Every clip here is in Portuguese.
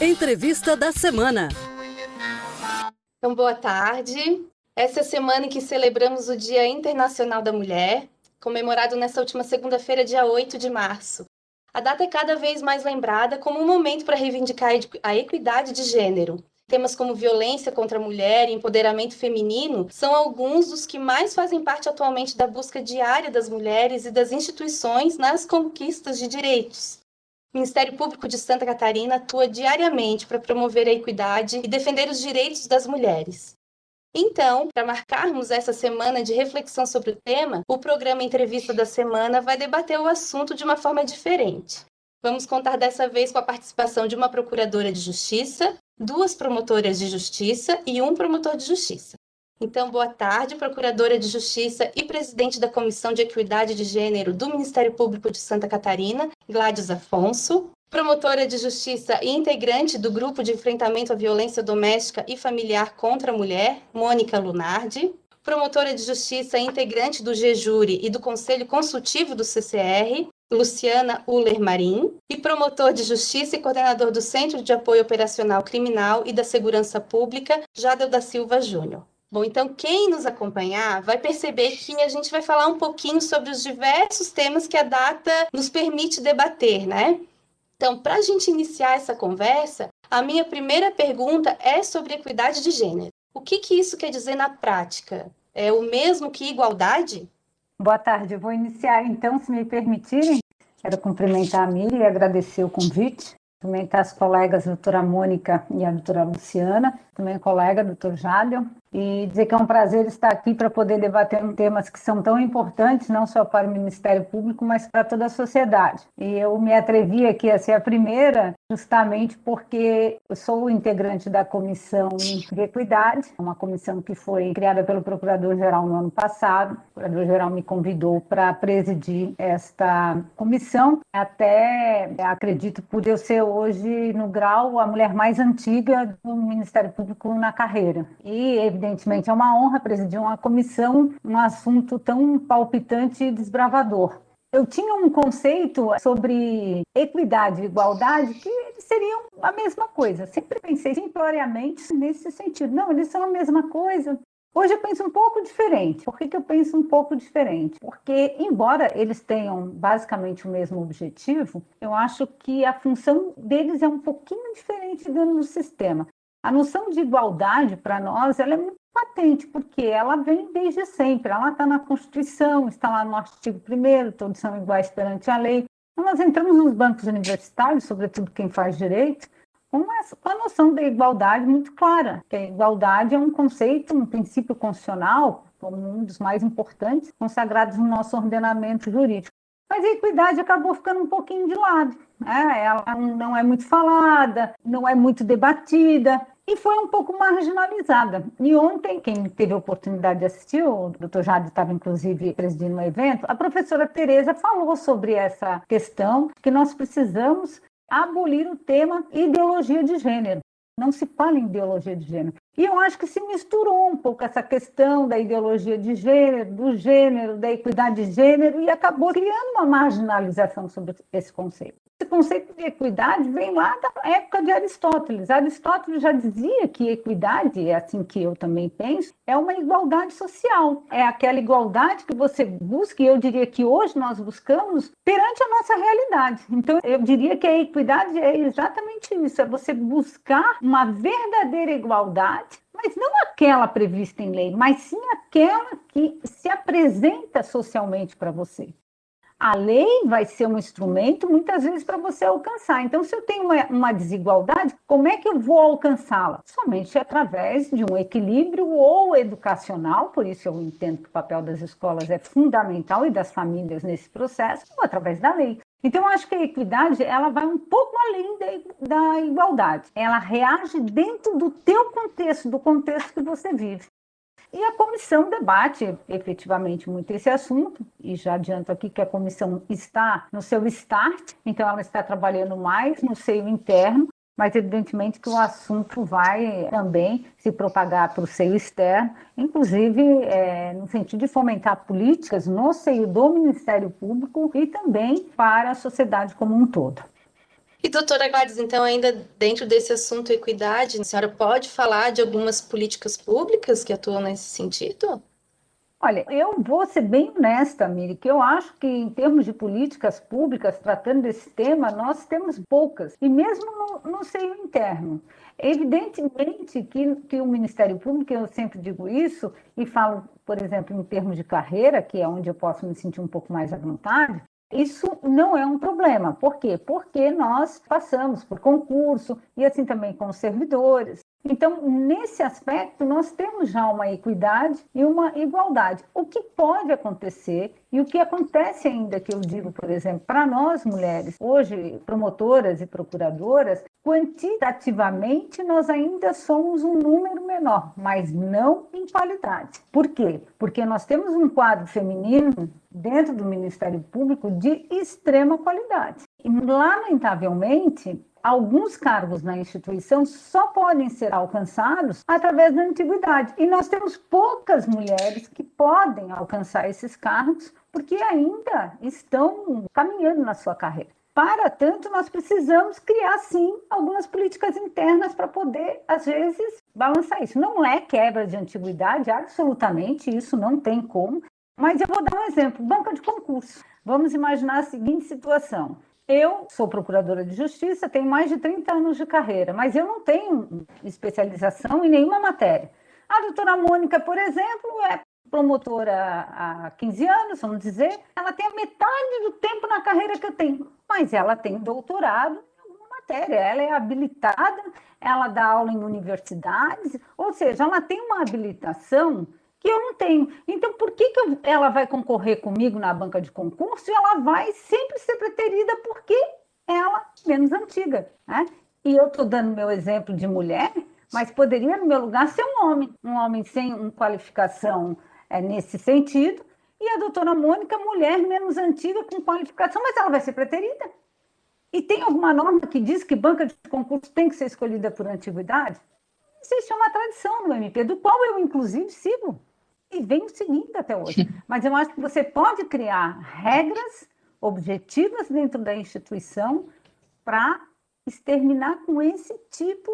Entrevista da semana. Então, boa tarde. Essa é semana em que celebramos o Dia Internacional da Mulher, comemorado nessa última segunda-feira, dia 8 de março. A data é cada vez mais lembrada como um momento para reivindicar a equidade de gênero. Temas como violência contra a mulher e empoderamento feminino são alguns dos que mais fazem parte atualmente da busca diária das mulheres e das instituições nas conquistas de direitos. O Ministério Público de Santa Catarina atua diariamente para promover a equidade e defender os direitos das mulheres. Então, para marcarmos essa semana de reflexão sobre o tema, o programa Entrevista da Semana vai debater o assunto de uma forma diferente. Vamos contar dessa vez com a participação de uma procuradora de justiça, duas promotoras de justiça e um promotor de justiça. Então, boa tarde, Procuradora de Justiça e presidente da Comissão de Equidade de Gênero do Ministério Público de Santa Catarina, Gladys Afonso. Promotora de Justiça e integrante do Grupo de Enfrentamento à Violência Doméstica e Familiar contra a Mulher, Mônica Lunardi. Promotora de Justiça e integrante do GEJURI e do Conselho Consultivo do CCR, Luciana Uller Marim, e promotor de Justiça e coordenador do Centro de Apoio Operacional Criminal e da Segurança Pública, Jadel da Silva Júnior. Bom, então quem nos acompanhar vai perceber que a gente vai falar um pouquinho sobre os diversos temas que a data nos permite debater, né? Então, para a gente iniciar essa conversa, a minha primeira pergunta é sobre equidade de gênero. O que, que isso quer dizer na prática? É o mesmo que igualdade? Boa tarde, eu vou iniciar então, se me permitirem. Quero cumprimentar a Miri e agradecer o convite. Cumprimentar as colegas a doutora Mônica e a doutora Luciana, também colega, doutor Jádel, e dizer que é um prazer estar aqui para poder debater temas que são tão importantes, não só para o Ministério Público, mas para toda a sociedade. E eu me atrevi aqui a ser a primeira, justamente porque eu sou integrante da Comissão de Equidade, uma comissão que foi criada pelo Procurador-Geral no ano passado. O Procurador-Geral me convidou para presidir esta comissão, até acredito por eu ser hoje, no grau, a mulher mais antiga do Ministério Público na carreira. E, evidentemente, é uma honra presidir uma comissão, um assunto tão palpitante e desbravador. Eu tinha um conceito sobre equidade e igualdade que eles seriam a mesma coisa. Sempre pensei simploriamente nesse sentido. Não, eles são a mesma coisa. Hoje eu penso um pouco diferente. Por que, que eu penso um pouco diferente? Porque, embora eles tenham basicamente o mesmo objetivo, eu acho que a função deles é um pouquinho diferente dentro do sistema. A noção de igualdade, para nós, ela é muito patente, porque ela vem desde sempre. Ela está na Constituição, está lá no artigo 1 todos são iguais perante a lei. Então, nós entramos nos bancos universitários, sobretudo quem faz direito, com, a noção da igualdade muito clara, que a igualdade é um conceito, um princípio constitucional, como um dos mais importantes, consagrados no nosso ordenamento jurídico. Mas a equidade acabou ficando um pouquinho de lado. Né? Ela não é muito falada, não é muito debatida e foi um pouco marginalizada. E ontem, quem teve a oportunidade de assistir, o doutor Jade estava inclusive presidindo um evento, a professora Tereza falou sobre essa questão que nós precisamos abolir o tema ideologia de gênero. Não se fala em ideologia de gênero. E eu acho que se misturou um pouco essa questão da ideologia de gênero, do gênero, da equidade de gênero, e acabou criando uma marginalização sobre esse conceito. Esse conceito de equidade vem lá da época de Aristóteles. Aristóteles já dizia que equidade, é assim que eu também penso, é uma igualdade social. É aquela igualdade que você busca, e eu diria que hoje nós buscamos perante a nossa realidade. Então, eu diria que a equidade é exatamente isso: é você buscar uma verdadeira igualdade mas não aquela prevista em lei, mas sim aquela que se apresenta socialmente para você. A lei vai ser um instrumento, muitas vezes, para você alcançar. Então, se eu tenho uma, uma desigualdade, como é que eu vou alcançá-la? Somente através de um equilíbrio ou educacional, por isso eu entendo que o papel das escolas é fundamental e das famílias nesse processo, ou através da lei. Então, eu acho que a equidade ela vai um pouco além da, da igualdade. Ela reage dentro do teu contexto, do contexto que você vive. E a comissão debate efetivamente muito esse assunto, e já adianto aqui que a comissão está no seu start, então ela está trabalhando mais no seio interno, mas evidentemente que o assunto vai também se propagar para o seio externo, inclusive é, no sentido de fomentar políticas no seio do Ministério Público e também para a sociedade como um todo. E doutora Gladys, então, ainda dentro desse assunto equidade, a senhora pode falar de algumas políticas públicas que atuam nesse sentido? Olha, eu vou ser bem honesta, Miri, que eu acho que em termos de políticas públicas, tratando desse tema, nós temos poucas, e mesmo no, no seio interno. Evidentemente que, que o Ministério Público, eu sempre digo isso, e falo, por exemplo, em termos de carreira, que é onde eu posso me sentir um pouco mais à vontade, isso não é um problema. Por quê? Porque nós passamos por concurso e assim também com os servidores. Então, nesse aspecto, nós temos já uma equidade e uma igualdade. O que pode acontecer e o que acontece ainda, que eu digo, por exemplo, para nós mulheres, hoje promotoras e procuradoras, quantitativamente nós ainda somos um número menor, mas não em qualidade. Por quê? Porque nós temos um quadro feminino dentro do Ministério Público de extrema qualidade. E, lamentavelmente, alguns cargos na instituição só podem ser alcançados através da antiguidade. E nós temos poucas mulheres que podem alcançar esses cargos porque ainda estão caminhando na sua carreira. Para tanto, nós precisamos criar, sim, algumas políticas internas para poder, às vezes, balançar isso. Não é quebra de antiguidade, absolutamente, isso não tem como. Mas eu vou dar um exemplo: banca de concurso. Vamos imaginar a seguinte situação: eu sou procuradora de justiça, tenho mais de 30 anos de carreira, mas eu não tenho especialização em nenhuma matéria. A doutora Mônica, por exemplo, é promotora há 15 anos, vamos dizer, ela tem a metade do tempo na carreira que eu tenho, mas ela tem doutorado em alguma matéria, ela é habilitada, ela dá aula em universidades, ou seja, ela tem uma habilitação que eu não tenho. Então, por que, que eu, ela vai concorrer comigo na banca de concurso e ela vai sempre ser preterida porque ela é menos antiga? Né? E eu estou dando meu exemplo de mulher, mas poderia, no meu lugar, ser um homem, um homem sem uma qualificação é, nesse sentido, e a doutora Mônica, mulher menos antiga, com qualificação, mas ela vai ser preterida. E tem alguma norma que diz que banca de concurso tem que ser escolhida por antiguidade? Existe uma tradição no MP, do qual eu, inclusive, sigo e venho seguindo até hoje. Mas eu acho que você pode criar regras objetivas dentro da instituição para exterminar com esse tipo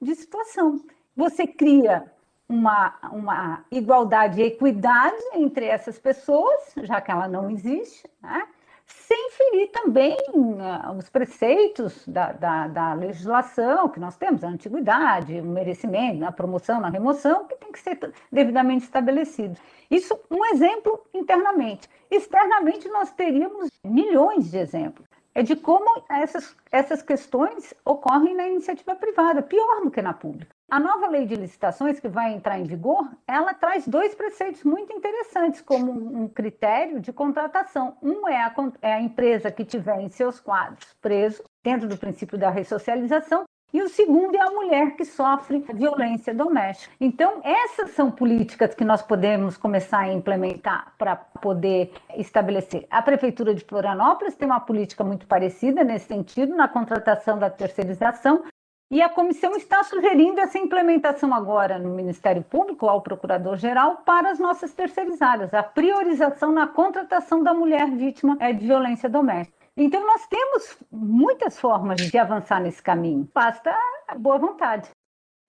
de situação. Você cria uma, uma igualdade e equidade entre essas pessoas, já que ela não existe, né? Sem ferir também uh, os preceitos da, da, da, legislação que nós temos, a antiguidade, o merecimento, a promoção, a remoção, que tem que ser devidamente estabelecido. Isso, um exemplo internamente. Externamente, nós teríamos milhões de exemplos. É de como essas, essas questões ocorrem na iniciativa privada, pior do que na pública. A nova lei de licitações que vai entrar em vigor, ela traz dois preceitos muito interessantes como um critério de contratação. Um é a, é a empresa que tiver em seus quadros preso dentro do princípio da ressocialização e o segundo é a mulher que sofre violência doméstica. Então, essas são políticas que nós podemos começar a implementar para poder estabelecer. A Prefeitura de Florianópolis tem uma política muito parecida nesse sentido, na contratação da terceirização, e a comissão está sugerindo essa implementação agora no Ministério Público, ao Procurador-Geral, para as nossas terceirizadas, a priorização na contratação da mulher vítima é, de violência doméstica. Então, nós temos muitas formas de avançar nesse caminho, basta boa vontade.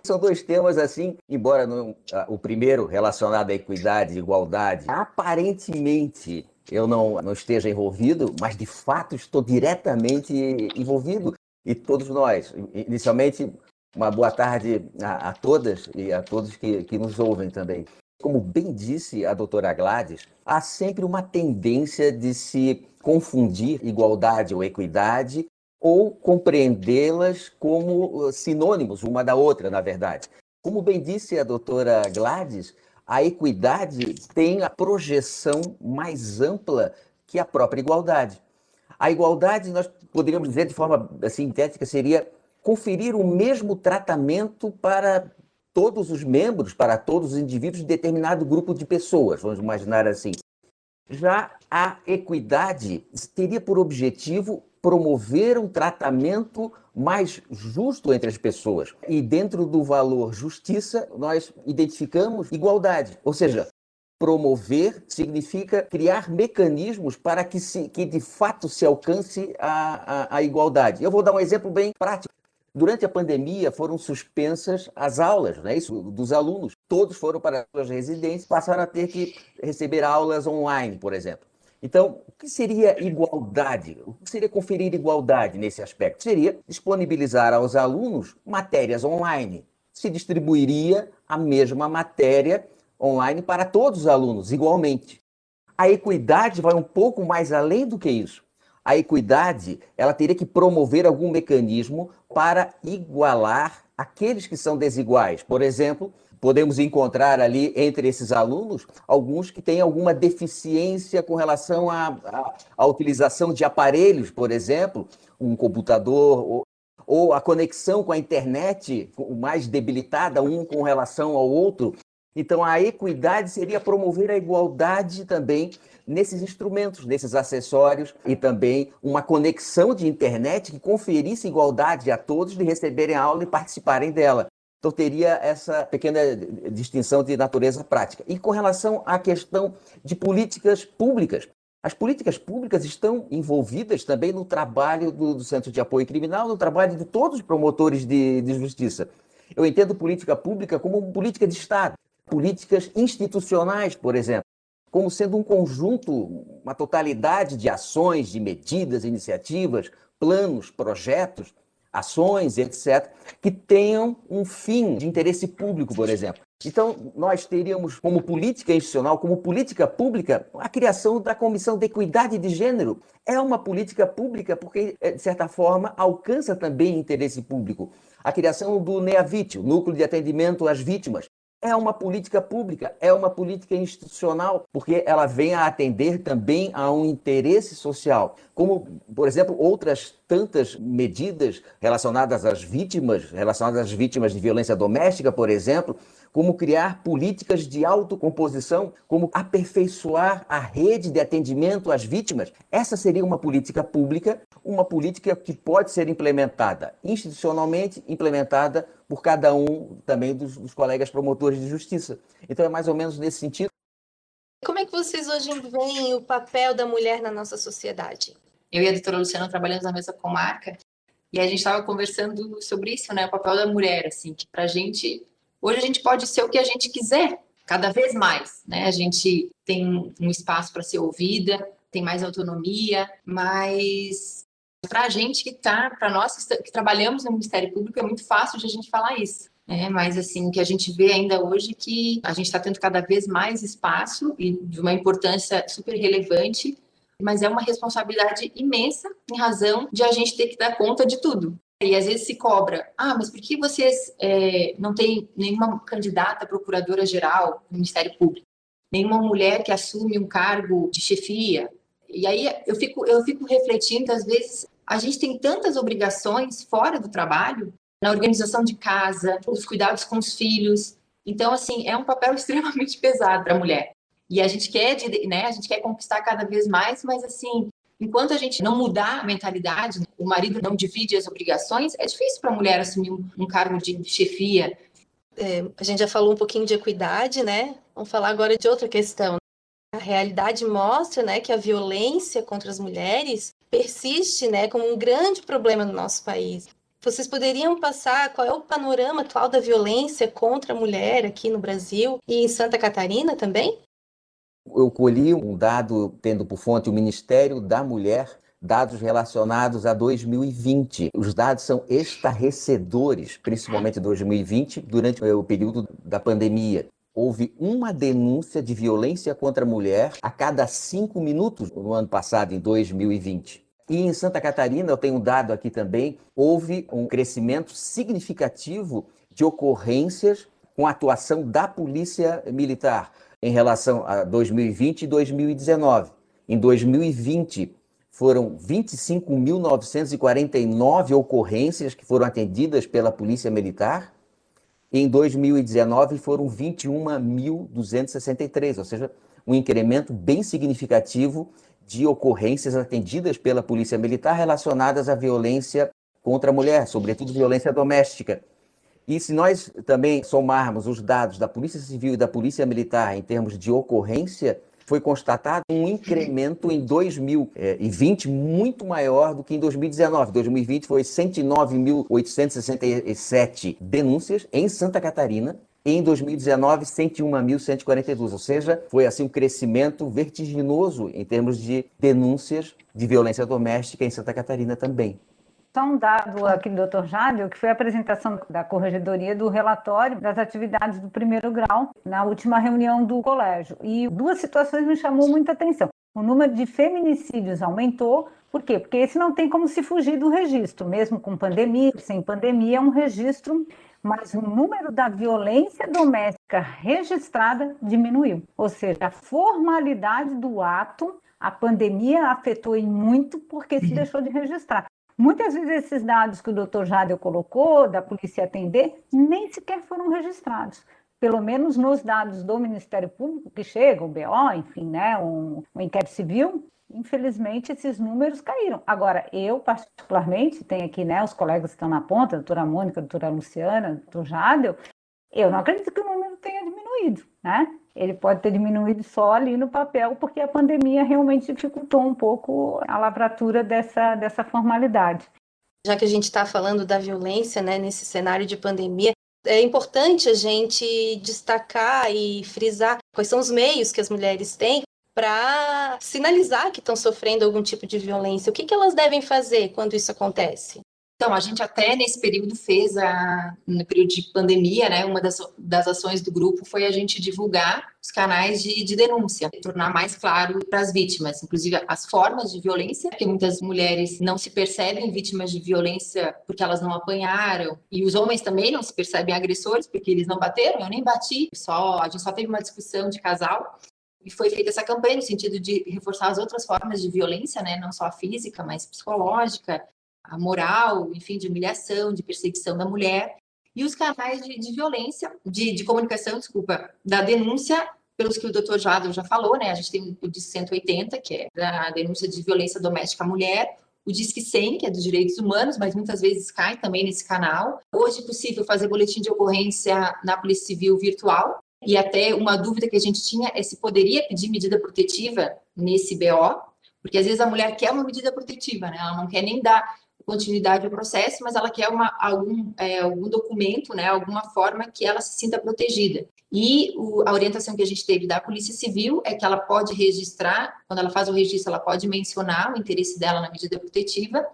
São dois temas assim, embora não, o primeiro relacionado à equidade e igualdade, aparentemente eu não, não esteja envolvido, mas de fato estou diretamente envolvido e todos nós. Inicialmente, uma boa tarde a, a todas e a todos que, que nos ouvem também. Como bem disse a doutora Gladys, há sempre uma tendência de se confundir igualdade ou equidade ou compreendê-las como uh, sinônimos uma da outra, na verdade. Como bem disse a doutora Gladys, a equidade tem a projeção mais ampla que a própria igualdade. A igualdade, nós poderíamos dizer de forma sintética, seria conferir o mesmo tratamento para todos os membros, para todos os indivíduos de determinado grupo de pessoas, vamos imaginar assim. Já a equidade teria por objetivo promover um tratamento mais justo entre as pessoas. E dentro do valor justiça, nós identificamos igualdade, ou seja, promover significa criar mecanismos para que, se, que de fato se alcance a, a, a igualdade. Eu vou dar um exemplo bem prático. Durante a pandemia foram suspensas as aulas, né, isso, dos alunos. Todos foram para as suas residências, passaram a ter que receber aulas online, por exemplo. Então, o que seria igualdade? O que seria conferir igualdade nesse aspecto? Seria disponibilizar aos alunos matérias online. Se distribuiria a mesma matéria online para todos os alunos, igualmente. A equidade vai um pouco mais além do que isso. A equidade, ela teria que promover algum mecanismo para igualar aqueles que são desiguais. Por exemplo, podemos encontrar ali entre esses alunos alguns que têm alguma deficiência com relação à, utilização de aparelhos, por exemplo, um computador ou, ou a conexão com a internet mais debilitada um com relação ao outro. Então, a equidade seria promover a igualdade também nesses instrumentos, nesses acessórios e também uma conexão de internet que conferisse igualdade a todos de receberem a aula e participarem dela. Então, teria essa pequena distinção de natureza prática. E com relação à questão de políticas públicas, as políticas públicas estão envolvidas também no trabalho do, do Centro de Apoio Criminal, no trabalho de todos os promotores de, de justiça. Eu entendo política pública como política de Estado políticas institucionais, por exemplo, como sendo um conjunto, uma totalidade de ações, de medidas, iniciativas, planos, projetos, ações, etc., que tenham um fim de interesse público, por exemplo. Então, nós teríamos como política institucional, como política pública, a criação da Comissão de Equidade de Gênero. É uma política pública porque, de certa forma, alcança também interesse público. A criação do NEAVIT, o Núcleo de Atendimento às Vítimas, é uma política pública, é uma política institucional, porque ela vem a atender também a um interesse social, como, por exemplo, outras tantas medidas relacionadas às vítimas, relacionadas às vítimas de violência doméstica, por exemplo, como criar políticas de autocomposição, como aperfeiçoar a rede de atendimento às vítimas. Essa seria uma política pública, uma política que pode ser implementada institucionalmente, implementada por cada um também dos, dos colegas promotores de justiça. Então é mais ou menos nesse sentido. Como é que vocês hoje veem o papel da mulher na nossa sociedade? Eu e a doutora Luciana trabalhamos na mesma comarca e a gente estava conversando sobre isso, né? O papel da mulher, assim, que para a gente Hoje a gente pode ser o que a gente quiser, cada vez mais, né? A gente tem um espaço para ser ouvida, tem mais autonomia, mas para a gente que está, para nós que trabalhamos no Ministério Público, é muito fácil de a gente falar isso. É, mas assim, o que a gente vê ainda hoje é que a gente está tendo cada vez mais espaço e de uma importância super relevante, mas é uma responsabilidade imensa em razão de a gente ter que dar conta de tudo. E às vezes se cobra, ah, mas por que vocês é, não têm nenhuma candidata procuradora-geral no Ministério Público? Nenhuma mulher que assume um cargo de chefia? E aí eu fico, eu fico refletindo, às vezes, a gente tem tantas obrigações fora do trabalho, na organização de casa, os cuidados com os filhos. Então, assim, é um papel extremamente pesado para a mulher. E a gente quer, né, a gente quer conquistar cada vez mais, mas assim, Enquanto a gente não mudar a mentalidade, o marido não divide as obrigações, é difícil para a mulher assumir um cargo de chefia. É, a gente já falou um pouquinho de equidade, né? Vamos falar agora de outra questão. A realidade mostra, né, que a violência contra as mulheres persiste, né, como um grande problema no nosso país. Vocês poderiam passar qual é o panorama atual da violência contra a mulher aqui no Brasil e em Santa Catarina também? Eu colhi um dado tendo por fonte o Ministério da Mulher, dados relacionados a 2020. Os dados são estarrecedores, principalmente 2020, durante o período da pandemia. Houve uma denúncia de violência contra a mulher a cada cinco minutos no ano passado, em 2020. E em Santa Catarina, eu tenho um dado aqui também, houve um crescimento significativo de ocorrências com a atuação da Polícia Militar em relação a 2020 e 2019. Em 2020, foram 25.949 ocorrências que foram atendidas pela Polícia Militar. Em 2019, foram 21.263, ou seja, um incremento bem significativo de ocorrências atendidas pela Polícia Militar relacionadas à violência contra a mulher, sobretudo violência doméstica. E se nós também somarmos os dados da Polícia Civil e da Polícia Militar em termos de ocorrência, foi constatado um incremento em 2020 muito maior do que em 2019. 2020 foi 109.867 denúncias em Santa Catarina em 2019, 101.142, ou seja, foi assim um crescimento vertiginoso em termos de denúncias de violência doméstica em Santa Catarina também. Só um dado aqui do Dr. Jádeo, que foi a apresentação da Corregedoria do relatório das atividades do primeiro grau na última reunião do colégio. E duas situações me chamou muita atenção. O número de feminicídios aumentou, por quê? Porque esse não tem como se fugir do registro, mesmo com pandemia, sem pandemia, é um registro mas o número da violência doméstica registrada diminuiu. Ou seja, a formalidade do ato, a pandemia afetou em muito porque se uhum. deixou de registrar. Muitas vezes esses dados que o doutor Jadel colocou, da polícia atender, nem sequer foram registrados. Pelo menos nos dados do Ministério Público que chegam, o BO, enfim, né, um, um inquérito civil, infelizmente, esses números caíram. Agora, eu, particularmente, tenho aqui né, os colegas que estão na ponta, a doutora Mônica, a doutora Luciana, a doutor Jadel, eu não acredito que o número tenha diminuído, né? Ele pode ter diminuído só ali no papel, porque a pandemia realmente dificultou um pouco a lavratura dessa, dessa formalidade. Já que a gente está falando da violência né, nesse cenário de pandemia, é importante a gente destacar e frisar quais são os meios que as mulheres têm para sinalizar que estão sofrendo algum tipo de violência. O que, que elas devem fazer quando isso acontece? Então, a gente até nesse período fez, a, no período de pandemia, né, uma das, das ações do grupo foi a gente divulgar os canais de, de denúncia, tornar mais claro para as vítimas, inclusive as formas de violência, porque muitas mulheres não se percebem vítimas de violência porque elas não apanharam, e os homens também não se percebem agressores porque eles não bateram, eu nem bati, só a gente só teve uma discussão de casal, e foi feita essa campanha no sentido de reforçar as outras formas de violência, né, não só a física, mas psicológica, a moral, enfim, de humilhação, de perseguição da mulher, e os canais de, de violência, de, de, comunicação, desculpa, da denúncia, pelos que o doutor Jadon já falou, né, a gente tem o DIS 180, que é da denúncia de violência doméstica à mulher, o Disque 100, que é dos direitos humanos, mas muitas vezes cai também nesse canal. Hoje é possível fazer boletim de ocorrência na Polícia Civil virtual, e até uma dúvida que a gente tinha é se poderia pedir medida protetiva nesse BO, porque às vezes a mulher quer uma medida protetiva, né? Ela não quer nem dar continuidade ao processo, mas ela quer uma, algum, é, algum documento, né? Alguma forma que ela se sinta protegida. E o, a orientação que a gente teve da Polícia Civil é que ela pode registrar, quando ela faz o registro, ela pode mencionar o interesse dela na medida protetiva,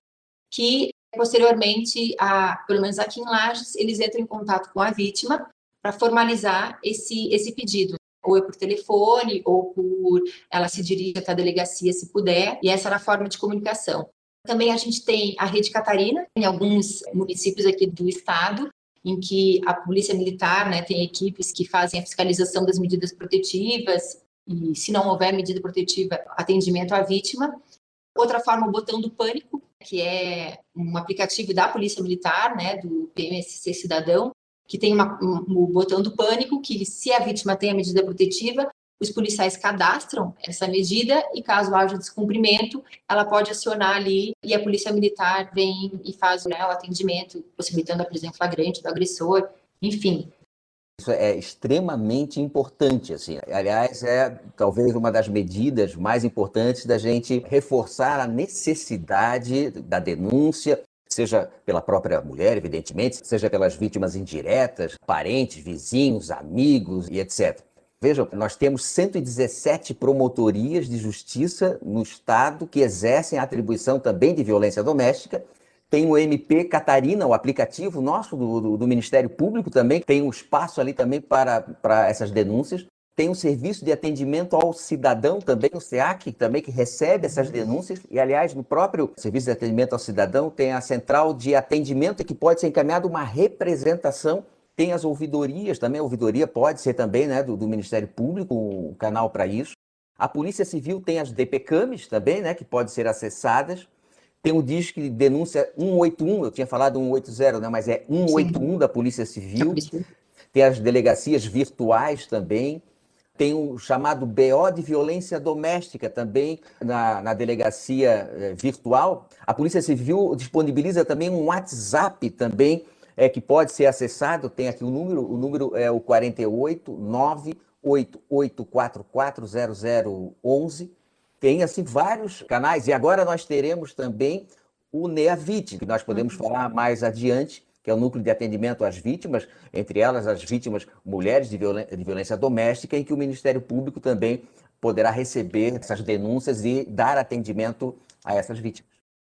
que posteriormente, a, pelo menos aqui em Lages, eles entram em contato com a vítima para formalizar esse, esse pedido. Ou é por telefone, ou por ela se dirige até a delegacia se puder, e essa era a forma de comunicação. Também a gente tem a Rede Catarina, em alguns municípios aqui do estado, em que a Polícia Militar né, tem equipes que fazem a fiscalização das medidas protetivas, e se não houver medida protetiva, atendimento à vítima. Outra forma, o botão do pânico, que é um aplicativo da Polícia Militar, né, do PMSC Cidadão, que tem uma, um, um botão do pânico, que se a vítima tem a medida protetiva, os policiais cadastram essa medida e caso haja descumprimento, ela pode acionar ali e a polícia militar vem e faz né, o atendimento, possibilitando a prisão flagrante do agressor, enfim. Isso é extremamente importante, assim. Aliás, é talvez uma das medidas mais importantes da gente reforçar a necessidade da denúncia, seja pela própria mulher, evidentemente, seja pelas vítimas indiretas, parentes, vizinhos, amigos e etc. Vejam, nós temos 117 promotorias de justiça no Estado que exercem a atribuição também de violência doméstica. Tem o MP Catarina, o aplicativo nosso do, do, Ministério Público também, tem um espaço ali também para, para essas denúncias. Tem um serviço de atendimento ao cidadão também, o SEAC, também que recebe essas denúncias. E, aliás, no próprio serviço de atendimento ao cidadão tem a central de atendimento que pode ser encaminhado uma representação tem as ouvidorias também, a ouvidoria pode ser também né, do, do Ministério Público, o um canal para isso. A Polícia Civil tem as DPCAMs também, né, que podem ser acessadas. Tem o disco de denúncia 181, eu tinha falado 180, né, mas é 181 Sim. da Polícia Civil. Tem as delegacias virtuais também. Tem o chamado BO de violência doméstica também na, na delegacia eh, virtual. A Polícia Civil disponibiliza também um WhatsApp também é, que pode ser acessado, tem aqui o número, o número é o 48 988440011. Tem assim vários canais e agora nós teremos também o NEAVIT, que nós podemos uhum. falar mais adiante, que é o núcleo de atendimento às vítimas, entre elas as vítimas mulheres de, de violência doméstica, em que o Ministério Público também poderá receber essas denúncias e dar atendimento a essas vítimas.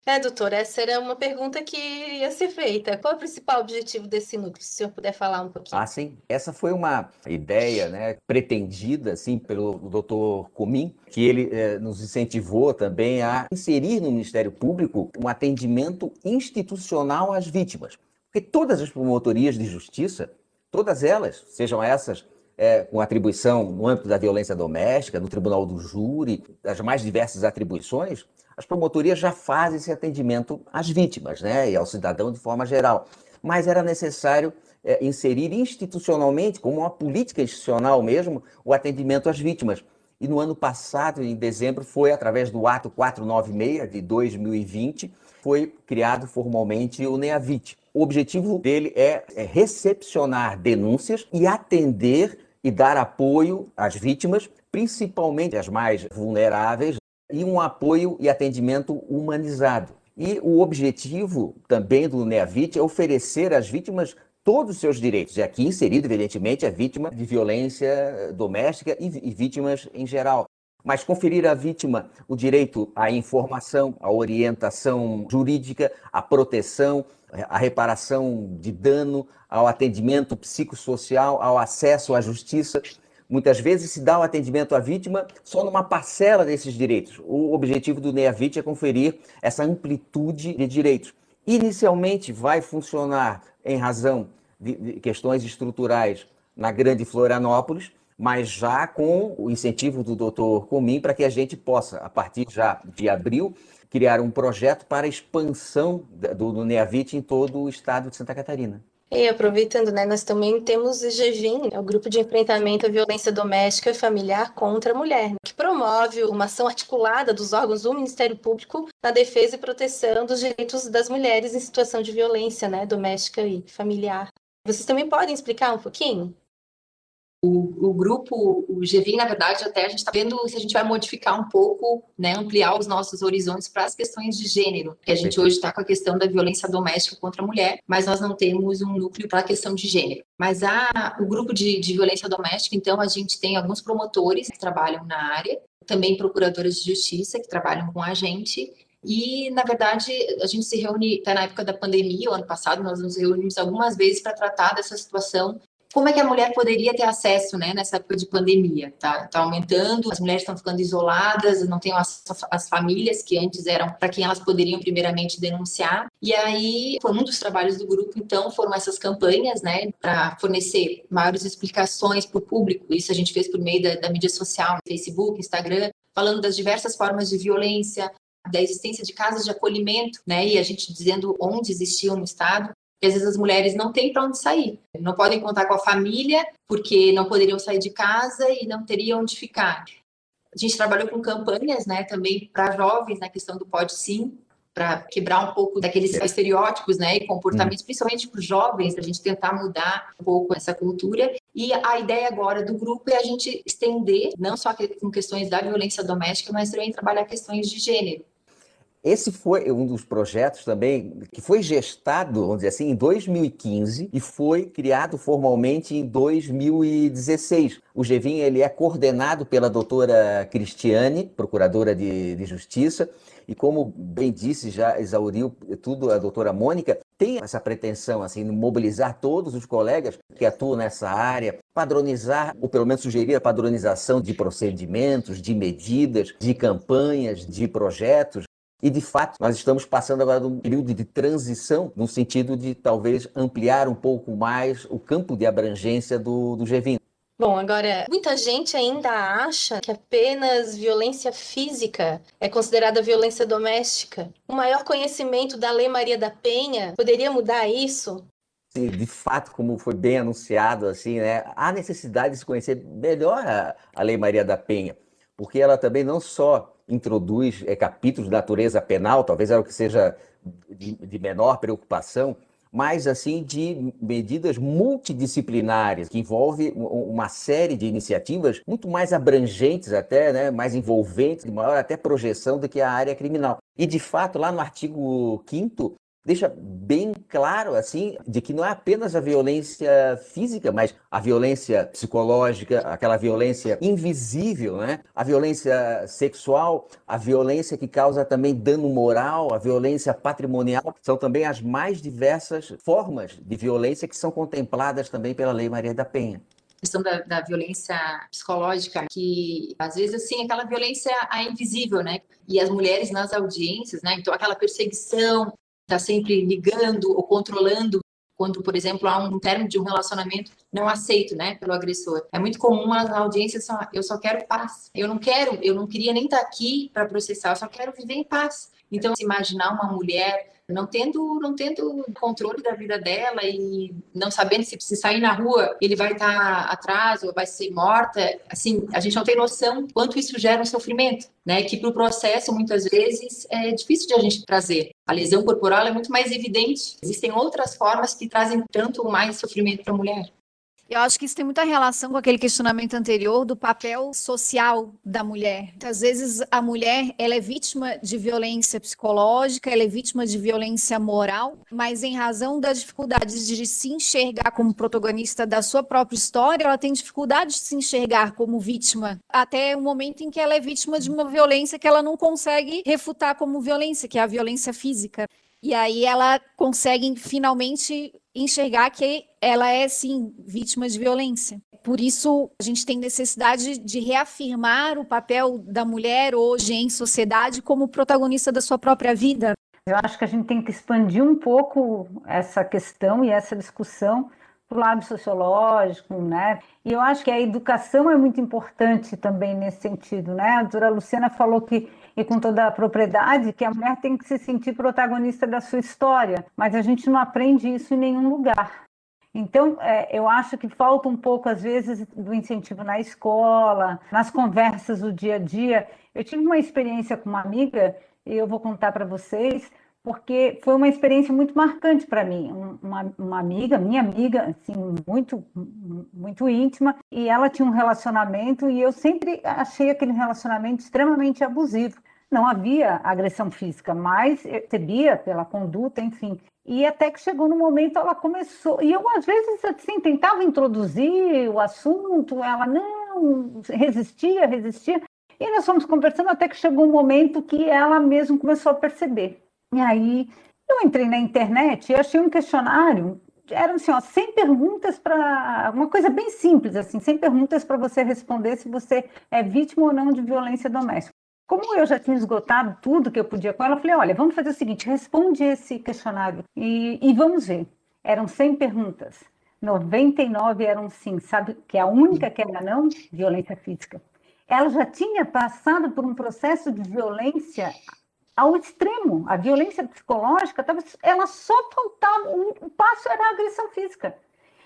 É, doutor, essa era uma pergunta que ia ser feita. Qual é o principal objetivo desse núcleo, se o senhor puder falar um pouquinho? Ah, sim. Essa foi uma ideia né, pretendida assim, pelo doutor Comim, que ele eh, nos incentivou também a inserir no Ministério Público um atendimento institucional às vítimas. Porque todas as promotorias de justiça, todas elas, sejam essas é, com atribuição no âmbito da violência doméstica, no tribunal do júri, as mais diversas atribuições, as promotorias já fazem esse atendimento às vítimas né, e ao cidadão de forma geral. Mas era necessário é, inserir institucionalmente, como uma política institucional mesmo, o atendimento às vítimas. E no ano passado, em dezembro, foi através do ato 496 de 2020, foi criado formalmente o NEAVIT. O objetivo dele é, é recepcionar denúncias e atender e dar apoio às vítimas, principalmente as mais vulneráveis, e um apoio e atendimento humanizado. E o objetivo também do NEAVIT é oferecer às vítimas todos os seus direitos, e aqui inserido, evidentemente, a vítima de violência doméstica e, vítimas em geral. Mas conferir à vítima o direito à informação, à orientação jurídica, à proteção, à reparação de dano, ao atendimento psicossocial, ao acesso à justiça. Muitas vezes se dá o atendimento à vítima só numa parcela desses direitos. O objetivo do NEAVIT é conferir essa amplitude de direitos. Inicialmente vai funcionar em razão de questões estruturais na Grande Florianópolis, mas já com o incentivo do Dr. Comim para que a gente possa, a partir já de abril, criar um projeto para a expansão do, do NEAVIT em todo o estado de Santa Catarina. E aproveitando, né, nós também temos o GEVIM, é o Grupo de Enfrentamento à Violência Doméstica e Familiar contra a Mulher, que promove uma ação articulada dos órgãos do Ministério Público na defesa e proteção dos direitos das mulheres em situação de violência né, doméstica e familiar. Vocês também podem explicar um pouquinho? O, o, grupo, o GVIM, na verdade, até a gente está vendo se a gente vai modificar um pouco, né, ampliar os nossos horizontes para as questões de gênero, que a gente hoje está com a questão da violência doméstica contra a mulher, mas nós não temos um núcleo para a questão de gênero. Mas a, o grupo de, de violência doméstica, então, a gente tem alguns promotores que trabalham na área, também procuradoras de justiça que trabalham com a gente, e, na verdade, a gente se reúne, até na época da pandemia, o ano passado, nós nos reunimos algumas vezes para tratar dessa situação como é que a mulher poderia ter acesso, né, nessa época de pandemia? Tá, tá aumentando, as mulheres estão ficando isoladas, não têm as, as famílias que antes eram para quem elas poderiam primeiramente denunciar. E aí, foi um dos trabalhos do grupo, então, foram essas campanhas, né, para fornecer maiores explicações para o público. Isso a gente fez por meio da, da mídia social, Facebook, Instagram, falando das diversas formas de violência, da existência de casas de acolhimento, né, e a gente dizendo onde existiam no estado, e às vezes as mulheres não têm para onde sair, não podem contar com a família porque não poderiam sair de casa e não teriam onde ficar. A gente trabalhou com campanhas, né, também para jovens na questão do pode sim, para quebrar um pouco daqueles é. estereótipos, né, e comportamentos, hum. principalmente para os jovens, a gente tentar mudar um pouco essa cultura. E a ideia agora do grupo é a gente estender, não só com questões da violência doméstica, mas também trabalhar questões de gênero. Esse foi um dos projetos também que foi gestado, vamos dizer assim, em 2015 e foi criado formalmente em 2016. O GEVIM ele é coordenado pela doutora Cristiane, procuradora de, de Justiça, e como bem disse, já exauriu tudo a doutora Mônica, tem essa pretensão assim, de mobilizar todos os colegas que atuam nessa área, padronizar, ou pelo menos sugerir a padronização de procedimentos, de medidas, de campanhas, de projetos, e, de fato, nós estamos passando agora um período de transição, no sentido de talvez ampliar um pouco mais o campo de abrangência do, do G20. Bom, agora, muita gente ainda acha que apenas violência física é considerada violência doméstica. O maior conhecimento da Lei Maria da Penha poderia mudar isso? Sim, de fato, como foi bem anunciado, assim, né, há necessidade de se conhecer melhor a, a Lei Maria da Penha, porque ela também não só introduz é, capítulos de natureza penal, talvez é o que seja de, de menor preocupação, mas assim de medidas multidisciplinares, que envolve uma série de iniciativas muito mais abrangentes até, né, mais envolventes, de maior até projeção do que a área criminal. E de fato, lá no artigo 5 deixa bem claro assim de que não é apenas a violência física, mas a violência psicológica, aquela violência invisível, né? A violência sexual, a violência que causa também dano moral, a violência patrimonial, são também as mais diversas formas de violência que são contempladas também pela Lei Maria da Penha questão da, da, violência psicológica, que às vezes assim aquela violência a invisível, né? E as mulheres nas audiências, né? Então aquela perseguição, está sempre ligando ou controlando quando, por exemplo, há um término de um relacionamento não aceito, né, pelo agressor. É muito comum as audiências só, eu só quero paz. Eu não quero, eu não queria nem estar tá aqui para processar, eu só quero viver em paz. Então, se imaginar uma mulher não tendo, não tendo controle da vida dela e não sabendo se, se sair na rua ele vai estar tá atrás ou vai ser morta, assim, a gente não tem noção quanto isso gera um sofrimento, né? Que para o processo muitas vezes é difícil de a gente trazer. A lesão corporal é muito mais evidente. Existem outras formas que trazem tanto mais sofrimento para a mulher. Eu acho que isso tem muita relação com aquele questionamento anterior do papel social da mulher. Às vezes a mulher ela é vítima de violência psicológica, ela é vítima de violência moral, mas em razão das dificuldades de se enxergar como protagonista da sua própria história, ela tem dificuldade de se enxergar como vítima, até o momento em que ela é vítima de uma violência que ela não consegue refutar como violência, que é a violência física. E aí ela consegue finalmente enxergar que ela é sim vítima de violência. Por isso a gente tem necessidade de reafirmar o papel da mulher hoje em sociedade como protagonista da sua própria vida. Eu acho que a gente tem que expandir um pouco essa questão e essa discussão para o lado sociológico, né? E eu acho que a educação é muito importante também nesse sentido, né? A doutora Luciana falou que e com toda a propriedade que a mulher tem que se sentir protagonista da sua história, mas a gente não aprende isso em nenhum lugar. Então, é, eu acho que falta um pouco, às vezes, do incentivo na escola, nas conversas do dia a dia. Eu tive uma experiência com uma amiga, e eu vou contar para vocês, porque foi uma experiência muito marcante para mim. Uma, uma, amiga, minha amiga, assim, muito, muito íntima, e ela tinha um relacionamento e eu sempre achei aquele relacionamento extremamente abusivo. Não havia agressão física, mas recebia pela conduta, enfim. E até que chegou no momento, ela começou. E eu, às vezes, assim, tentava introduzir o assunto, ela não resistia, resistia. E nós fomos conversando até que chegou um momento que ela mesmo começou a perceber e aí eu entrei na internet e achei um questionário, eram assim, ó, 100 perguntas para uma coisa bem simples assim, 100 perguntas para você responder se você é vítima ou não de violência doméstica. Como eu já tinha esgotado tudo que eu podia com ela, eu falei, olha, vamos fazer o seguinte, responde esse questionário e, e vamos ver. Eram 100 perguntas. 99 eram sim, sabe? Que a única que era não, violência física. Ela já tinha passado por um processo de violência ao extremo. A violência psicológica, ela só faltava, o passo era a agressão física.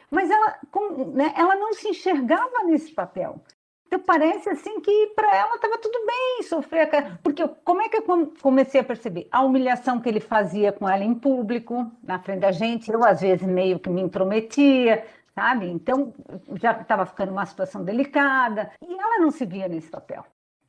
Mas ela, né, ela não se enxergava nesse papel. Então parece assim que para ela estava tudo bem sofrer, porque como é que eu comecei a perceber a humilhação que ele fazia com ela em público, na frente da gente, eu às vezes meio que me intrometia, sabe? Então já estava ficando uma situação delicada e ela não se via nesse papel.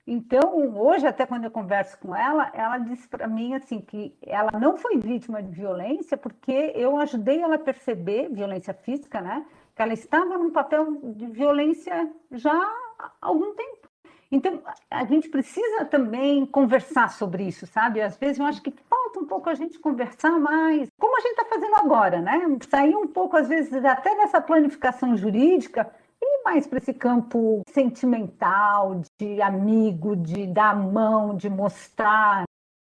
Então, hoje, até quando eu converso com ela, ela disse para mim assim que ela não foi vítima de violência porque eu ajudei ela a perceber violência física, né? Que ela estava num papel de violência já há algum tempo. Então, a gente precisa também conversar sobre isso, sabe? Às vezes eu acho que falta um pouco a gente conversar mais, como a gente está fazendo agora, né? Sair um pouco, às vezes, até dessa planificação jurídica e mais para esse campo sentimental, de amigo, de dar a mão, de mostrar.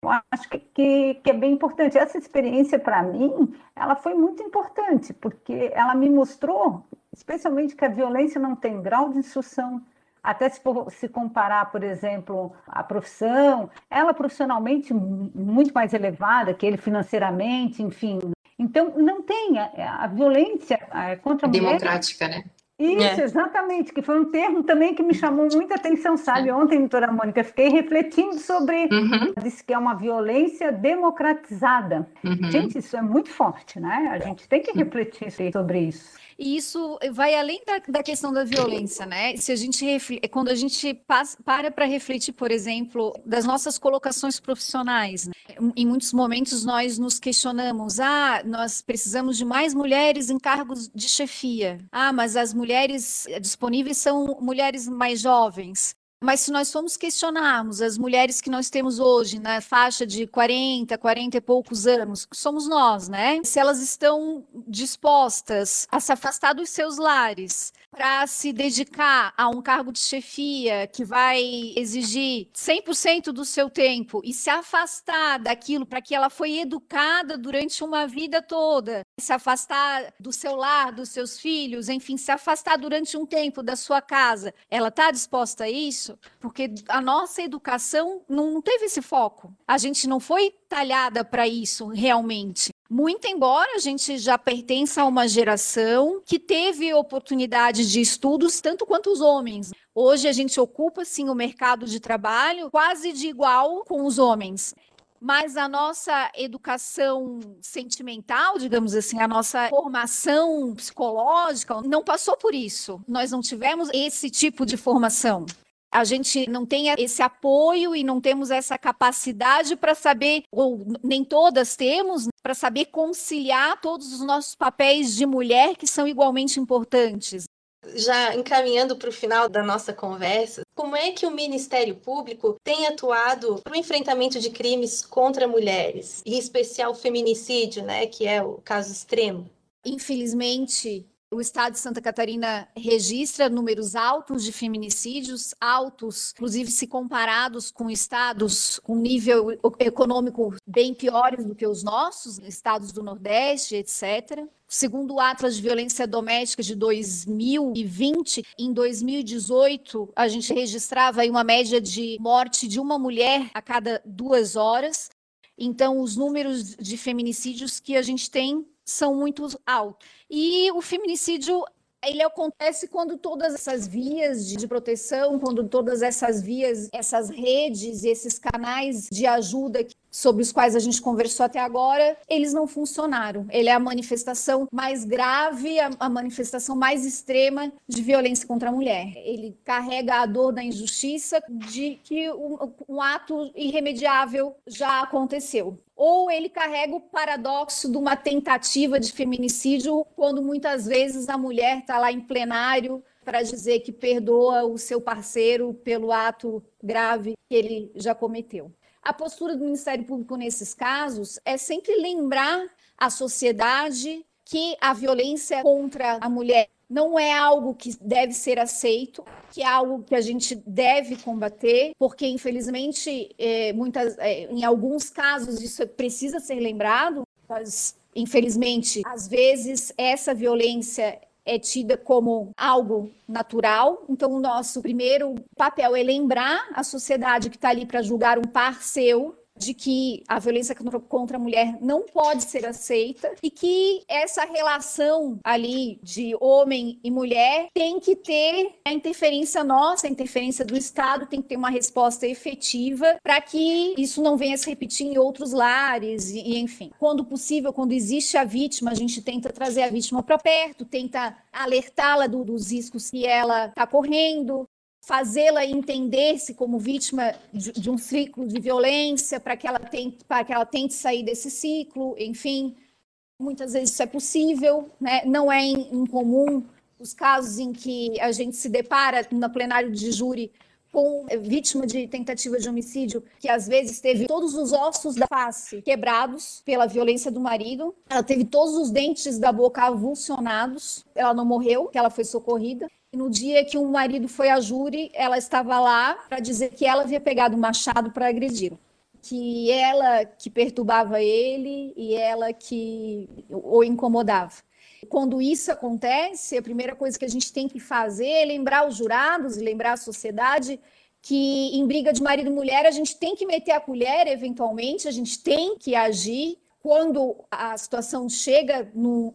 Eu acho que, que, que é bem importante. Essa experiência, para mim, ela foi muito importante, porque ela me mostrou, especialmente, que a violência não tem grau de instrução, até se, se comparar, por exemplo, a profissão, ela profissionalmente muito mais elevada que ele financeiramente, enfim. Então, não tem a, a violência contra a Democrática, mulher. né? Isso, é. exatamente, que foi um termo também que me chamou muita atenção, sabe? É. Ontem, doutora Mônica, fiquei refletindo sobre, uhum. disse que é uma violência democratizada. Uhum. Gente, isso é muito forte, né? A gente tem que refletir sobre isso. E isso vai além da, da questão da violência, né? Se a gente quando a gente passa, para para refletir, por exemplo, das nossas colocações profissionais, né? em muitos momentos nós nos questionamos: ah, nós precisamos de mais mulheres em cargos de chefia. Ah, mas as mulheres disponíveis são mulheres mais jovens. Mas se nós formos questionarmos as mulheres que nós temos hoje, na faixa de 40, 40 e poucos anos, que somos nós, né? Se elas estão dispostas a se afastar dos seus lares, para se dedicar a um cargo de chefia que vai exigir 100% do seu tempo e se afastar daquilo para que ela foi educada durante uma vida toda, se afastar do seu lar, dos seus filhos, enfim, se afastar durante um tempo da sua casa, ela está disposta a isso? Porque a nossa educação não teve esse foco. A gente não foi talhada para isso realmente. Muito embora a gente já pertença a uma geração que teve oportunidade de estudos tanto quanto os homens. Hoje a gente ocupa sim o mercado de trabalho quase de igual com os homens mas a nossa educação sentimental, digamos assim, a nossa formação psicológica não passou por isso. Nós não tivemos esse tipo de formação a gente não tem esse apoio e não temos essa capacidade para saber, ou nem todas temos, para saber conciliar todos os nossos papéis de mulher que são igualmente importantes. Já encaminhando para o final da nossa conversa, como é que o Ministério Público tem atuado para o enfrentamento de crimes contra mulheres, em especial o feminicídio, né, que é o caso extremo? Infelizmente, o estado de Santa Catarina registra números altos de feminicídios, altos, inclusive se comparados com estados com nível econômico bem piores do que os nossos, estados do Nordeste, etc. Segundo o Atlas de Violência Doméstica de 2020, em 2018, a gente registrava uma média de morte de uma mulher a cada duas horas. Então, os números de feminicídios que a gente tem são muito altos. E o feminicídio ele acontece quando todas essas vias de proteção, quando todas essas vias, essas redes, esses canais de ajuda sobre os quais a gente conversou até agora, eles não funcionaram. Ele é a manifestação mais grave, a, a manifestação mais extrema de violência contra a mulher. Ele carrega a dor da injustiça de que um, um ato irremediável já aconteceu ou ele carrega o paradoxo de uma tentativa de feminicídio, quando muitas vezes a mulher está lá em plenário para dizer que perdoa o seu parceiro pelo ato grave que ele já cometeu. A postura do Ministério Público nesses casos é sempre lembrar a sociedade que a violência contra a mulher não é algo que deve ser aceito, que é algo que a gente deve combater, porque infelizmente, é, muitas, é, em alguns casos isso precisa ser lembrado, mas infelizmente, às vezes essa violência é tida como algo natural. Então, o nosso primeiro papel é lembrar a sociedade que está ali para julgar um par seu de que a violência contra a mulher não pode ser aceita e que essa relação ali de homem e mulher tem que ter a interferência nossa, a interferência do Estado, tem que ter uma resposta efetiva para que isso não venha se repetir em outros lares e, enfim. Quando possível, quando existe a vítima, a gente tenta trazer a vítima para perto, tenta alertá-la do, dos riscos que ela está correndo, fazê-la entender-se como vítima de, de, um ciclo de violência, para que ela tente, para que ela tente sair desse ciclo, enfim, muitas vezes isso é possível, né? Não é incomum os casos em que a gente se depara no plenário de júri com vítima de tentativa de homicídio, que às vezes teve todos os ossos da face quebrados pela violência do marido, ela teve todos os dentes da boca avulsionados, ela não morreu, ela foi socorrida, no dia que o marido foi a júri, ela estava lá para dizer que ela havia pegado o machado para agredir que ela que perturbava ele e ela que o incomodava. Quando isso acontece, a primeira coisa que a gente tem que fazer é lembrar os jurados e lembrar a sociedade que em briga de marido e mulher a gente tem que meter a colher eventualmente, a gente tem que agir quando a situação chega no,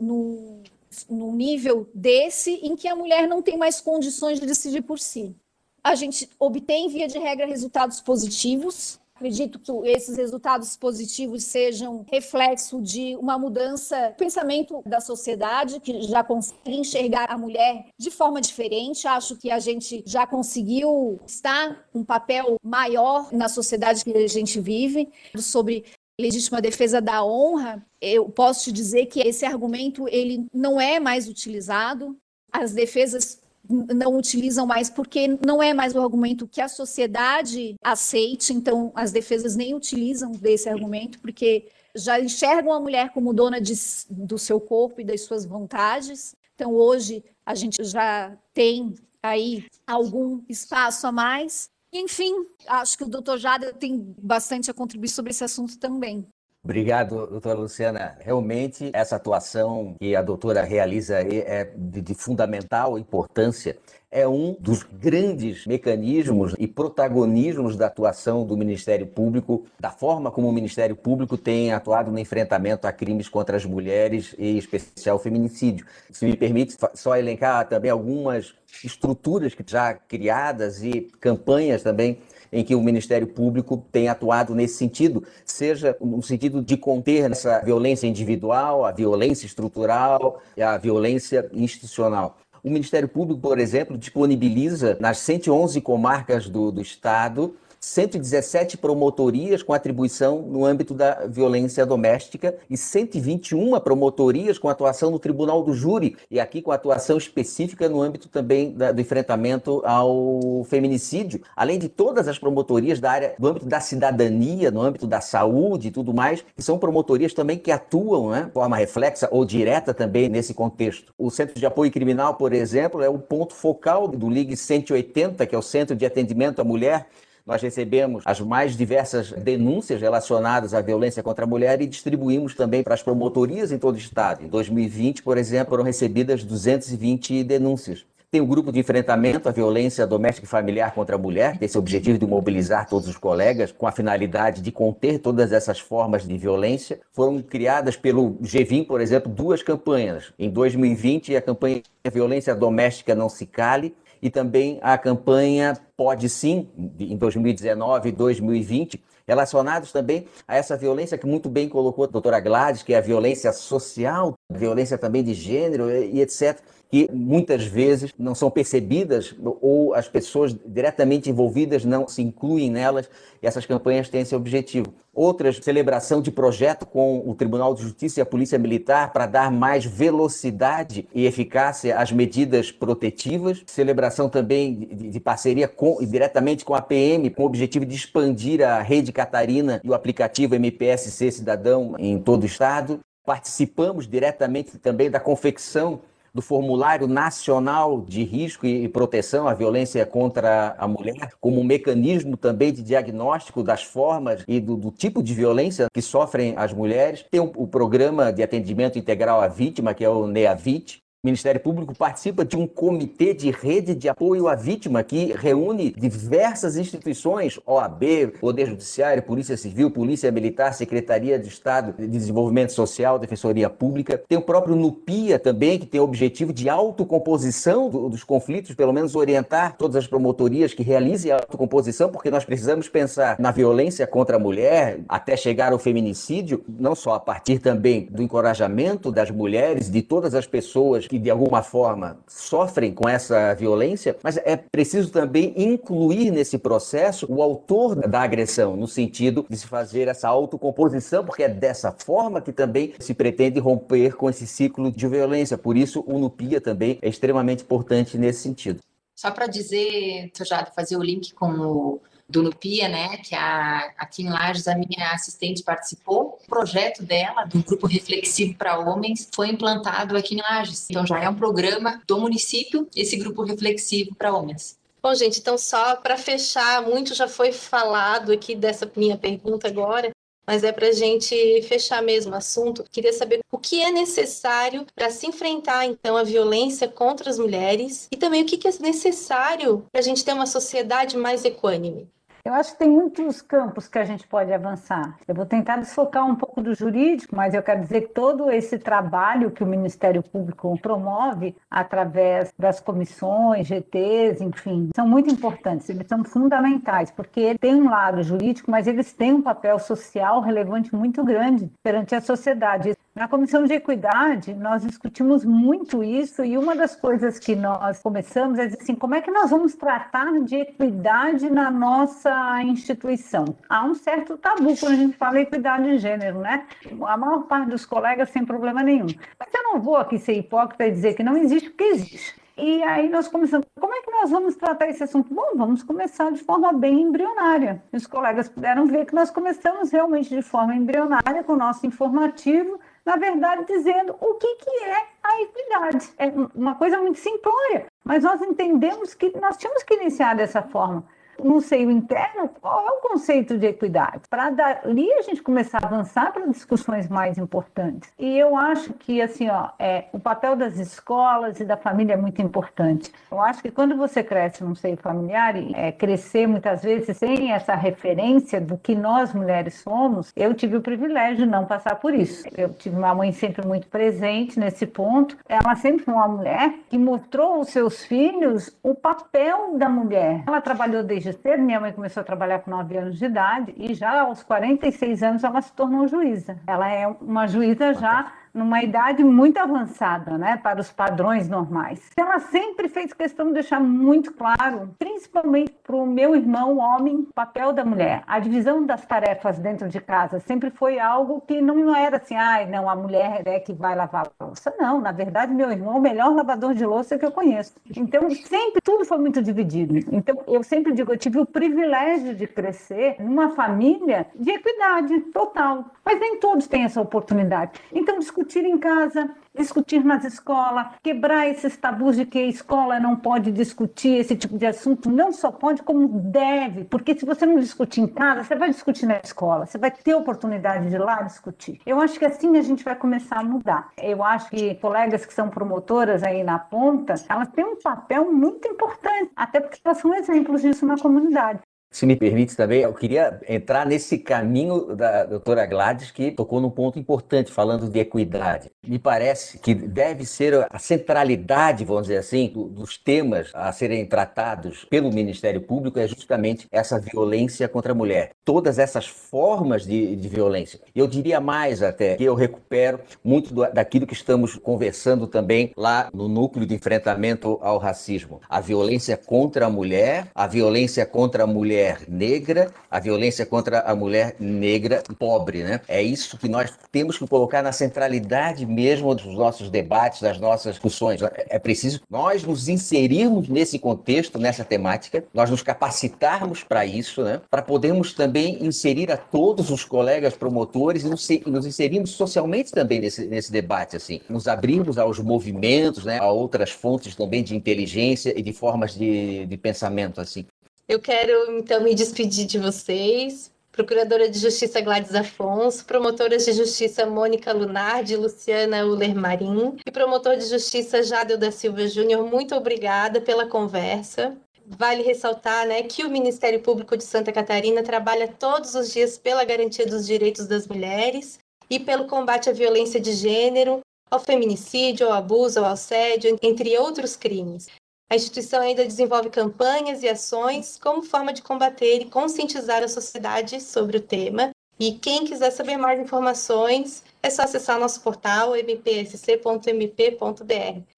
num nível desse em que a mulher não tem mais condições de decidir por si. A gente obtém, via de regra, resultados positivos, Acredito que esses resultados positivos sejam reflexo de uma mudança no pensamento da sociedade, que já consegue enxergar a mulher de forma diferente. Acho que a gente já conseguiu estar um papel maior na sociedade que a gente vive, sobre legítima defesa da honra, eu posso te dizer que esse argumento ele não é mais utilizado. As defesas não utilizam mais porque não é mais o argumento que a sociedade aceite, então as defesas nem utilizam desse argumento porque já enxergam a mulher como dona de, do seu corpo e das suas vontades. Então hoje a gente já tem aí algum espaço a mais. Enfim, acho que o doutor Jada tem bastante a contribuir sobre esse assunto também. Obrigado, doutora Luciana. Realmente, essa atuação que a doutora realiza é de, de, fundamental importância. É um dos grandes mecanismos e protagonismos da atuação do Ministério Público, da forma como o Ministério Público tem atuado no enfrentamento a crimes contra as mulheres, e em especial feminicídio. Se me permite só elencar também algumas estruturas já criadas e campanhas também em que o Ministério Público tem atuado nesse sentido, seja no sentido de conter essa violência individual, a violência estrutural e a violência institucional. O Ministério Público, por exemplo, disponibiliza nas 111 comarcas do, do Estado 117 promotorias com atribuição no âmbito da violência doméstica e 121 promotorias com atuação no Tribunal do Júri, e aqui com atuação específica no âmbito também da, do enfrentamento ao feminicídio, além de todas as promotorias da área, do âmbito da cidadania, no âmbito da saúde e tudo mais, que são promotorias também que atuam né, de forma reflexa ou direta também nesse contexto. O Centro de Apoio Criminal, por exemplo, é o ponto focal do Ligue 180, que é o Centro de Atendimento à Mulher, nós recebemos as mais diversas denúncias relacionadas à violência contra a mulher e distribuímos também para as promotorias em todo o estado. Em 2020, por exemplo, foram recebidas 220 denúncias. Tem o grupo de enfrentamento à violência doméstica e familiar contra a mulher, que tem esse objetivo de mobilizar todos os colegas com a finalidade de conter todas essas formas de violência. Foram criadas pelo GVIM, por exemplo, duas campanhas. Em 2020, a campanha Violência Doméstica Não Se Cale e também a campanha Pode Sim, em 2019 e 2020, relacionados também a essa violência que muito bem colocou a doutora Gladys, que é a violência social, violência também de gênero e etc que muitas vezes não são percebidas ou as pessoas diretamente envolvidas não se incluem nelas e essas campanhas têm esse objetivo. Outras, celebração de projeto com o Tribunal de Justiça e a Polícia Militar para dar mais velocidade e eficácia às medidas protetivas. Celebração também de, parceria com, diretamente com a PM, com o objetivo de expandir a rede Catarina e o aplicativo MPSC Cidadão em todo o estado. Participamos diretamente também da confecção do Formulário Nacional de Risco e Proteção à Violência contra a Mulher, como um mecanismo também de diagnóstico das formas e do, do tipo de violência que sofrem as mulheres. Tem o, o Programa de Atendimento Integral à Vítima, que é o NEAVIT, Ministério Público participa de um comitê de rede de apoio à vítima que reúne diversas instituições, OAB, Poder Judiciário, Polícia Civil, Polícia Militar, Secretaria de Estado de Desenvolvimento Social, Defensoria Pública. Tem o próprio NUPIA também, que tem o objetivo de autocomposição do, dos conflitos, pelo menos orientar todas as promotorias que realizem a autocomposição, porque nós precisamos pensar na violência contra a mulher até chegar ao feminicídio, não só a partir também do encorajamento das mulheres, de todas as pessoas que de alguma forma sofrem com essa violência, mas é preciso também incluir nesse processo o autor da agressão, no sentido de se fazer essa autocomposição, porque é dessa forma que também se pretende romper com esse ciclo de violência. Por isso, o NUPIA também é extremamente importante nesse sentido. Só para dizer, Tojado, fazer o link com o do Nupia, né, que a, aqui em Lages a minha assistente participou. O projeto dela, do Grupo Reflexivo para Homens, foi implantado aqui em Lages. Então já é um programa do município, esse Grupo Reflexivo para Homens. Bom, gente, então só para fechar, muito já foi falado aqui dessa minha pergunta agora, mas é para a gente fechar mesmo o assunto. Queria saber o que é necessário para se enfrentar, então, a violência contra as mulheres e também o que é necessário para a gente ter uma sociedade mais equânime. Eu acho que tem muitos campos que a gente pode avançar. Eu vou tentar desfocar um pouco do jurídico, mas eu quero dizer que todo esse trabalho que o Ministério Público promove através das comissões, GTs, enfim, são muito importantes, eles são fundamentais, porque ele tem um lado jurídico, mas eles têm um papel social relevante muito grande perante a sociedade. Na Comissão de Equidade, nós discutimos muito isso e uma das coisas que nós começamos é assim, como é que nós vamos tratar de equidade na nossa instituição? Há um certo tabu quando a gente fala equidade de gênero, né? A maior parte dos colegas sem problema nenhum. Mas eu não vou aqui ser hipócrita e dizer que não existe, porque existe. E aí nós começamos, como é que nós vamos tratar esse assunto? Bom, vamos começar de forma bem embrionária. Os colegas puderam ver que nós começamos realmente de forma embrionária com o nosso informativo, na verdade, dizendo o que, que é a equidade. É uma coisa muito simplória, mas nós entendemos que nós tínhamos que iniciar dessa forma no seio interno, qual é o conceito de equidade? Para dali a gente começar a avançar para discussões mais importantes. E eu acho que, assim, ó, é, o papel das escolas e da família é muito importante. Eu acho que quando você cresce num seio familiar e é, crescer muitas vezes sem essa referência do que nós mulheres somos, eu tive o privilégio de não passar por isso. Eu tive uma mãe sempre muito presente nesse ponto. Ela sempre foi uma mulher que mostrou aos seus filhos o papel da mulher. Ela trabalhou desde desde cedo. Minha mãe começou a trabalhar com 9 anos de idade e já aos 46 anos ela se tornou juíza. Ela é uma juíza já numa idade muito avançada, né, para os padrões normais. Ela sempre fez questão de deixar muito claro, principalmente para o meu irmão homem, o papel da mulher. A divisão das tarefas dentro de casa sempre foi algo que não era assim, ai, ah, não, a mulher é que vai lavar louça. Não, na verdade, meu irmão é o melhor lavador de louça que eu conheço. Então, sempre tudo foi muito dividido. Então, eu sempre digo, eu tive o privilégio de crescer numa família de equidade total. Mas nem todos têm essa oportunidade. Então, discutir em casa, discutir nas escolas, quebrar esses tabus de que a escola não pode discutir esse tipo de assunto, não só pode, como deve, porque se você não discutir em casa, você vai discutir na escola, você vai ter oportunidade de lá discutir. Eu acho que assim a gente vai começar a mudar. Eu acho que colegas que são promotoras aí na ponta, elas têm um papel muito importante, até porque elas são exemplos disso na comunidade. Se me permite também, eu queria entrar nesse caminho da doutora Gladys, que tocou num ponto importante, falando de equidade. Me parece que deve ser a centralidade, vamos dizer assim, dos temas a serem tratados pelo Ministério Público é justamente essa violência contra a mulher. Todas essas formas de, de violência. Eu diria mais até, que eu recupero muito do, daquilo que estamos conversando também lá no núcleo de enfrentamento ao racismo. A violência contra a mulher, a violência contra a mulher mulher negra, a violência contra a mulher negra pobre, né? É isso que nós temos que colocar na centralidade mesmo dos nossos debates, das nossas discussões. É preciso nós nos inserirmos nesse contexto, nessa temática, nós nos capacitarmos para isso, né? Para podermos também inserir a todos os colegas promotores e nos, inserirmos socialmente também nesse, nesse debate, assim, nos abrirmos aos movimentos, né? A outras fontes também de inteligência e de formas de, de pensamento, assim. Eu quero, então, me despedir de vocês. Procuradora de Justiça Gladys Afonso, promotoras de Justiça Mônica Lunardi e Luciana Uller Marim e promotor de Justiça Jadel da Silva Júnior, muito obrigada pela conversa. Vale ressaltar né, que o Ministério Público de Santa Catarina trabalha todos os dias pela garantia dos direitos das mulheres e pelo combate à violência de gênero, ao feminicídio, ao abuso, ao assédio, entre outros crimes. A instituição ainda desenvolve campanhas e ações como forma de combater e conscientizar a sociedade sobre o tema. E quem quiser saber mais informações, é só acessar nosso portal mpsc.mp.br.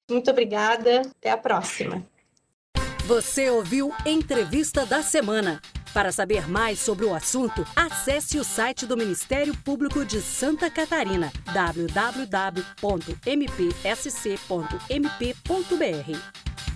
Muito obrigada, até a próxima. Você ouviu Entrevista da Semana. Para saber mais sobre o assunto, acesse o site do Ministério Público de Santa Catarina, www.mpsc.mp.br.